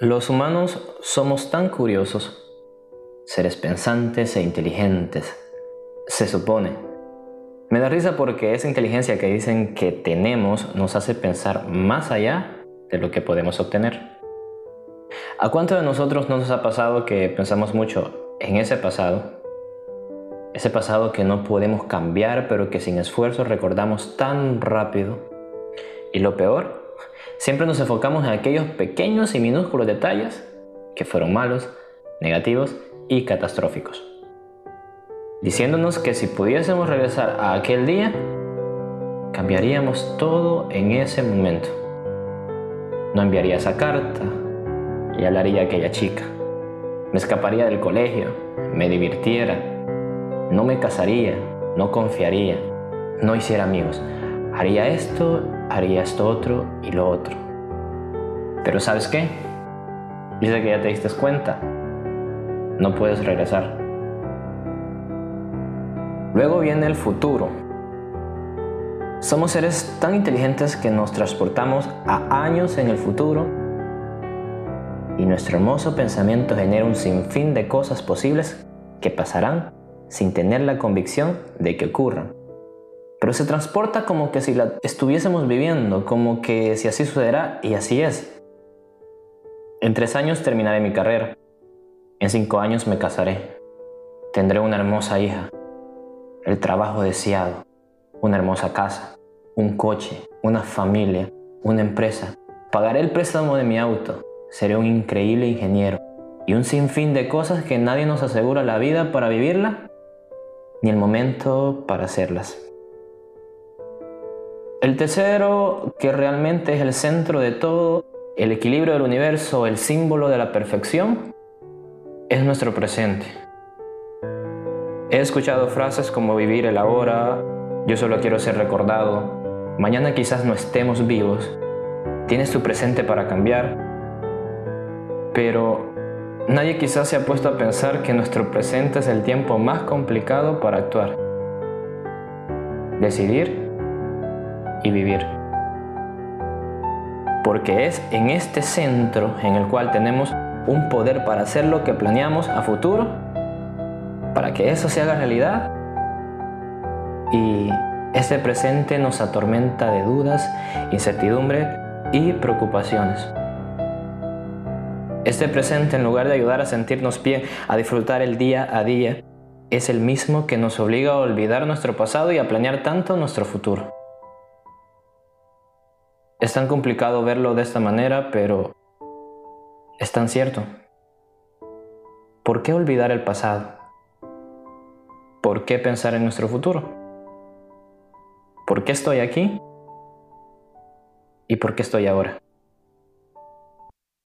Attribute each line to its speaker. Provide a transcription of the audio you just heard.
Speaker 1: Los humanos somos tan curiosos, seres pensantes e inteligentes, se supone. Me da risa porque esa inteligencia que dicen que tenemos nos hace pensar más allá de lo que podemos obtener. ¿A cuánto de nosotros no nos ha pasado que pensamos mucho en ese pasado? Ese pasado que no podemos cambiar pero que sin esfuerzo recordamos tan rápido. Y lo peor Siempre nos enfocamos en aquellos pequeños y minúsculos detalles que fueron malos, negativos y catastróficos. Diciéndonos que si pudiésemos regresar a aquel día, cambiaríamos todo en ese momento. No enviaría esa carta y hablaría a aquella chica. Me escaparía del colegio, me divirtiera, no me casaría, no confiaría, no hiciera amigos. Haría esto haría esto otro y lo otro. Pero ¿sabes qué? Dice que ya te diste cuenta. No puedes regresar. Luego viene el futuro. Somos seres tan inteligentes que nos transportamos a años en el futuro y nuestro hermoso pensamiento genera un sinfín de cosas posibles que pasarán sin tener la convicción de que ocurran pero se transporta como que si la estuviésemos viviendo, como que si así sucederá y así es. En tres años terminaré mi carrera, en cinco años me casaré, tendré una hermosa hija, el trabajo deseado, una hermosa casa, un coche, una familia, una empresa, pagaré el préstamo de mi auto, seré un increíble ingeniero. Y un sinfín de cosas que nadie nos asegura la vida para vivirla ni el momento para hacerlas. El tercero, que realmente es el centro de todo, el equilibrio del universo, el símbolo de la perfección, es nuestro presente. He escuchado frases como vivir el ahora, yo solo quiero ser recordado, mañana quizás no estemos vivos, tienes tu presente para cambiar, pero nadie quizás se ha puesto a pensar que nuestro presente es el tiempo más complicado para actuar. Decidir vivir. Porque es en este centro en el cual tenemos un poder para hacer lo que planeamos a futuro, para que eso se haga realidad. Y este presente nos atormenta de dudas, incertidumbre y preocupaciones. Este presente, en lugar de ayudar a sentirnos bien, a disfrutar el día a día, es el mismo que nos obliga a olvidar nuestro pasado y a planear tanto nuestro futuro. Es tan complicado verlo de esta manera, pero es tan cierto. ¿Por qué olvidar el pasado? ¿Por qué pensar en nuestro futuro? ¿Por qué estoy aquí? ¿Y por qué estoy ahora?